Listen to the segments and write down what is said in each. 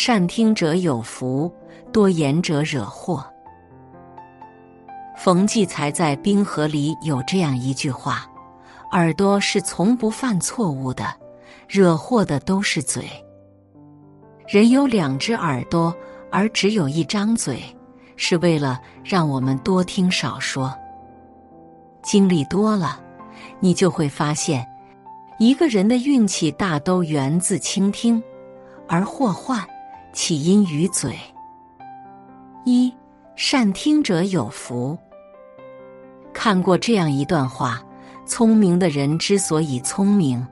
善听者有福，多言者惹祸。冯骥才在《冰河》里有这样一句话：“耳朵是从不犯错误的，惹祸的都是嘴。人有两只耳朵，而只有一张嘴，是为了让我们多听少说。经历多了，你就会发现，一个人的运气大都源自倾听，而祸患起因于嘴。一善听者有福。”看过这样一段话：聪明的人之所以聪明，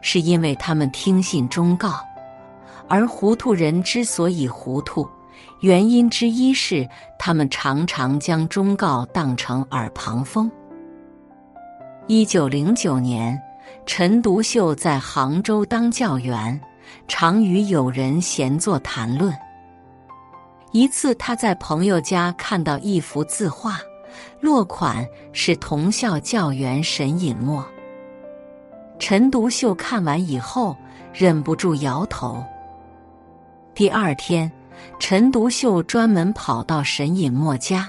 是因为他们听信忠告；而糊涂人之所以糊涂，原因之一是他们常常将忠告当成耳旁风。一九零九年，陈独秀在杭州当教员，常与友人闲坐谈论。一次，他在朋友家看到一幅字画。落款是同校教员沈尹默。陈独秀看完以后，忍不住摇头。第二天，陈独秀专门跑到沈尹默家，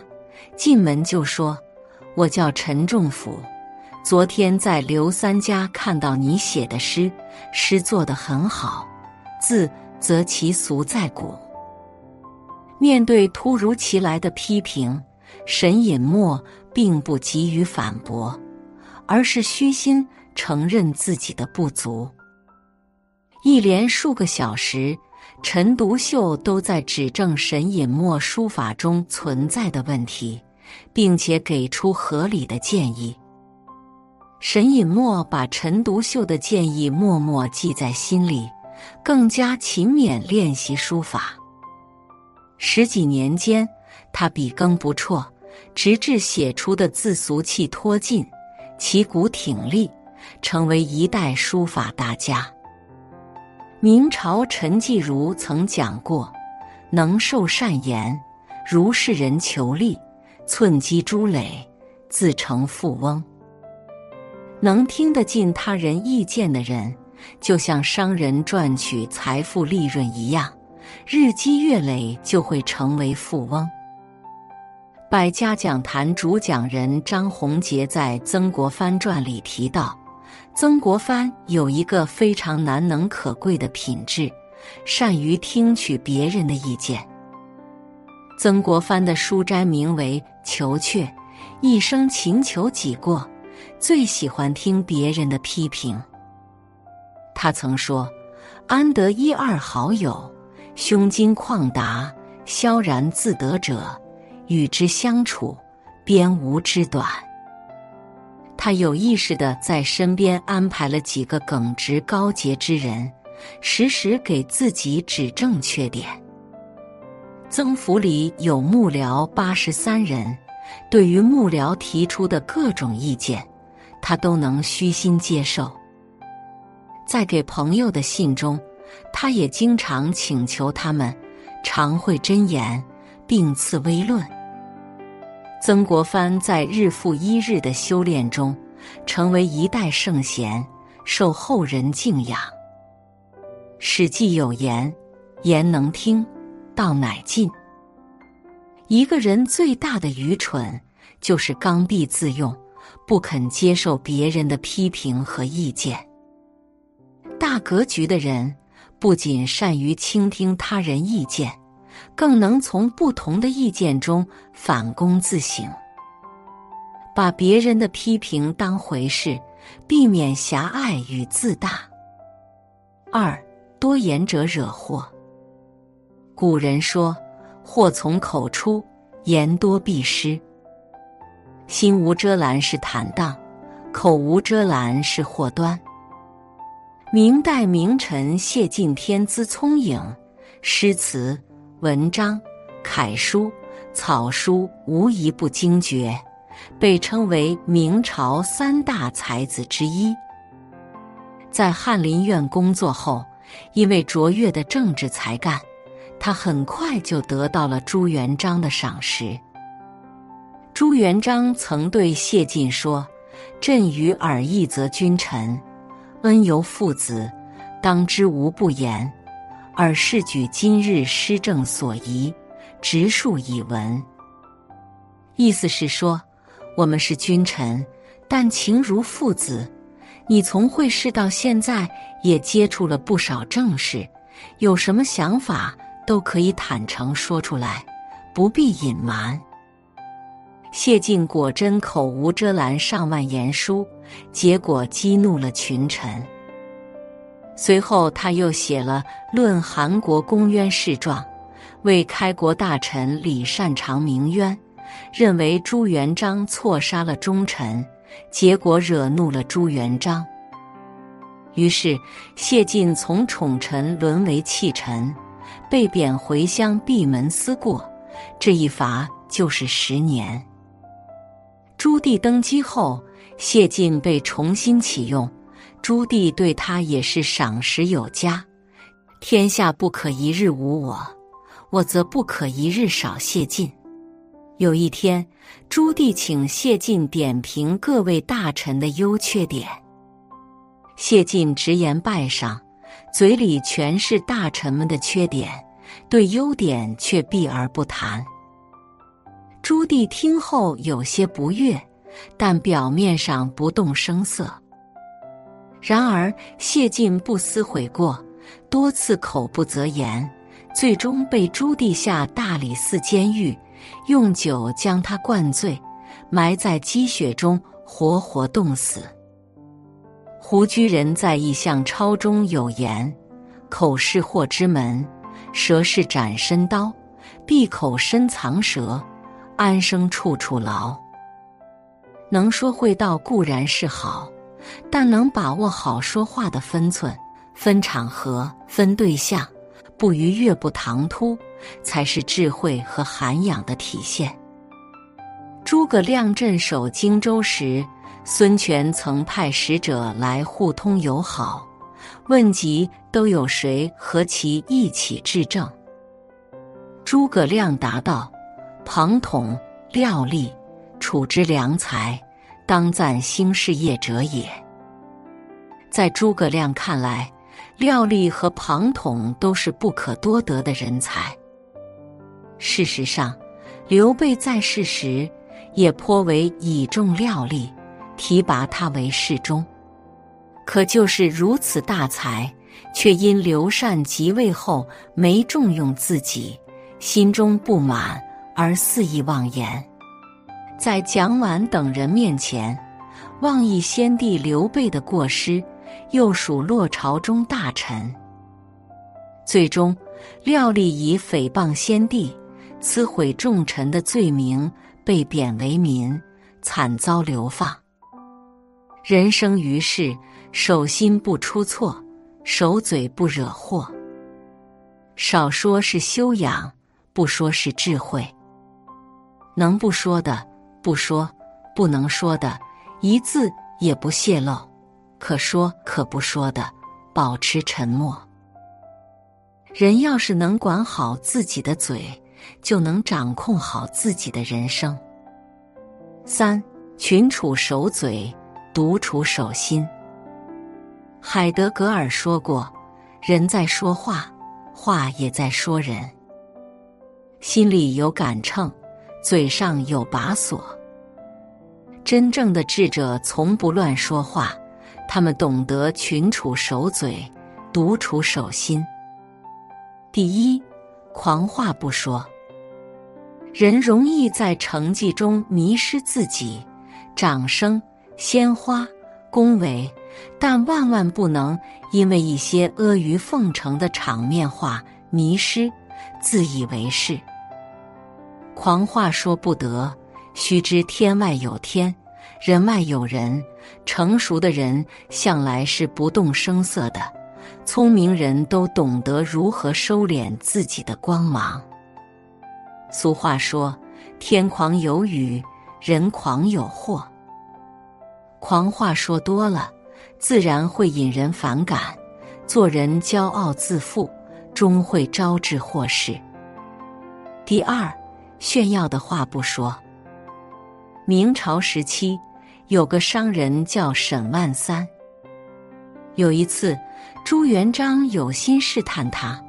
进门就说：“我叫陈仲甫，昨天在刘三家看到你写的诗，诗做得很好，字则其俗在骨。”面对突如其来的批评。沈尹墨并不急于反驳，而是虚心承认自己的不足。一连数个小时，陈独秀都在指正沈尹墨书法中存在的问题，并且给出合理的建议。沈尹墨把陈独秀的建议默默记在心里，更加勤勉练习书法。十几年间，他笔耕不辍。直至写出的字俗气脱尽，旗鼓挺立，成为一代书法大家。明朝陈继儒曾讲过：“能受善言，如是人求利，寸积珠累，自成富翁。”能听得进他人意见的人，就像商人赚取财富利润一样，日积月累就会成为富翁。百家讲坛主讲人张宏杰在《曾国藩传》里提到，曾国藩有一个非常难能可贵的品质，善于听取别人的意见。曾国藩的书斋名为“求阙”，一生勤求己过，最喜欢听别人的批评。他曾说：“安得一二好友，胸襟旷达，萧然自得者。”与之相处，边无之短。他有意识的在身边安排了几个耿直高洁之人，时时给自己指正缺点。曾府里有幕僚八十三人，对于幕僚提出的各种意见，他都能虚心接受。在给朋友的信中，他也经常请求他们常会真言。并赐微论。曾国藩在日复一日的修炼中，成为一代圣贤，受后人敬仰。《史记》有言：“言能听，道乃进。”一个人最大的愚蠢，就是刚愎自用，不肯接受别人的批评和意见。大格局的人，不仅善于倾听他人意见。更能从不同的意见中反躬自省，把别人的批评当回事，避免狭隘与自大。二多言者惹祸。古人说：“祸从口出，言多必失。”心无遮拦是坦荡，口无遮拦是祸端。明代名臣谢晋天资聪颖，诗词。文章、楷书、草书无一不精绝，被称为明朝三大才子之一。在翰林院工作后，因为卓越的政治才干，他很快就得到了朱元璋的赏识。朱元璋曾对谢晋说：“朕与尔义则君臣，恩由父子，当知无不言。”而是举今日施政所宜，直述以文。意思是说，我们是君臣，但情如父子。你从会试到现在，也接触了不少政事，有什么想法都可以坦诚说出来，不必隐瞒。谢晋果真口无遮拦，上万言书，结果激怒了群臣。随后，他又写了《论韩国公渊事状》，为开国大臣李善长鸣冤，认为朱元璋错杀了忠臣，结果惹怒了朱元璋。于是，谢晋从宠臣沦为弃臣，被贬回乡闭门思过，这一罚就是十年。朱棣登基后，谢晋被重新启用。朱棣对他也是赏识有加，天下不可一日无我，我则不可一日少谢晋。有一天，朱棣请谢晋点评各位大臣的优缺点，谢晋直言拜上，嘴里全是大臣们的缺点，对优点却避而不谈。朱棣听后有些不悦，但表面上不动声色。然而谢晋不思悔过，多次口不择言，最终被朱棣下大理寺监狱，用酒将他灌醉，埋在积雪中，活活冻死。胡居人在《异象抄》中有言：“口是祸之门，舌是斩身刀，闭口深藏舌，安生处处牢。”能说会道固然是好。但能把握好说话的分寸、分场合、分对象，不逾越、不唐突，才是智慧和涵养的体现。诸葛亮镇守荆州时，孙权曾派使者来互通友好，问及都有谁和其一起治政。诸葛亮答道：“庞统、廖立，处之良才。”当赞兴事业者也。在诸葛亮看来，廖立和庞统都是不可多得的人才。事实上，刘备在世时也颇为倚重廖立，提拔他为侍中。可就是如此大才，却因刘禅即位后没重用自己，心中不满而肆意妄言。在蒋琬等人面前，妄议先帝刘备的过失，又属落朝中大臣。最终，廖立以诽谤先帝、摧毁重臣的罪名被贬为民，惨遭流放。人生于世，守心不出错，守嘴不惹祸。少说是修养，不说是智慧。能不说的。不说，不能说的，一字也不泄露；可说可不说的，保持沉默。人要是能管好自己的嘴，就能掌控好自己的人生。三群处守嘴，独处守心。海德格尔说过：“人在说话，话也在说人。心里有杆秤。”嘴上有把锁。真正的智者从不乱说话，他们懂得群处守嘴，独处守心。第一，狂话不说。人容易在成绩中迷失自己，掌声、鲜花、恭维，但万万不能因为一些阿谀奉承的场面话迷失，自以为是。狂话说不得，须知天外有天，人外有人。成熟的人向来是不动声色的，聪明人都懂得如何收敛自己的光芒。俗话说：“天狂有雨，人狂有祸。”狂话说多了，自然会引人反感。做人骄傲自负，终会招致祸事。第二。炫耀的话不说。明朝时期，有个商人叫沈万三。有一次，朱元璋有心试探他，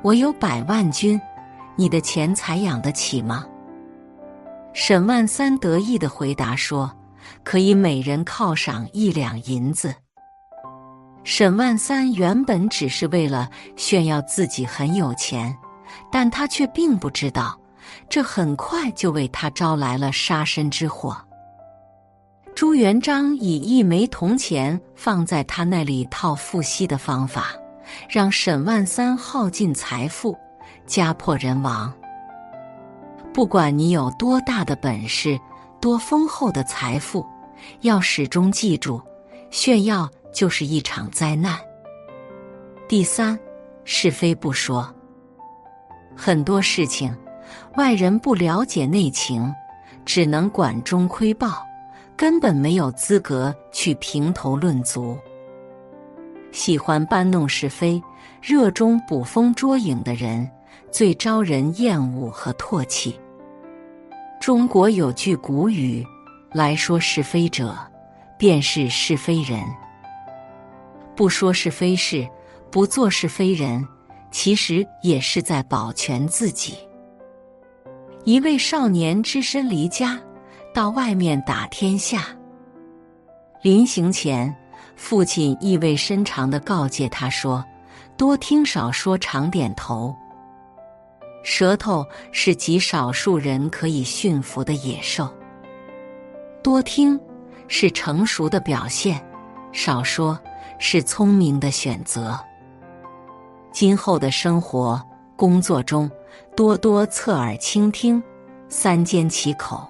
我有百万军，你的钱财养得起吗？”沈万三得意的回答说：“可以每人犒赏一两银子。”沈万三原本只是为了炫耀自己很有钱，但他却并不知道，这很快就为他招来了杀身之祸。朱元璋以一枚铜钱放在他那里套付息的方法，让沈万三耗尽财富，家破人亡。不管你有多大的本事，多丰厚的财富，要始终记住，炫耀就是一场灾难。第三，是非不说。很多事情，外人不了解内情，只能管中窥豹，根本没有资格去评头论足。喜欢搬弄是非、热衷捕风捉影的人，最招人厌恶和唾弃。中国有句古语：“来说是非者，便是是非人。”不说是非事，不做是非人，其实也是在保全自己。一位少年只身离家，到外面打天下。临行前，父亲意味深长的告诫他说：“多听少说，常点头。”舌头是极少数人可以驯服的野兽。多听是成熟的表现，少说是聪明的选择。今后的生活、工作中，多多侧耳倾听，三缄其口。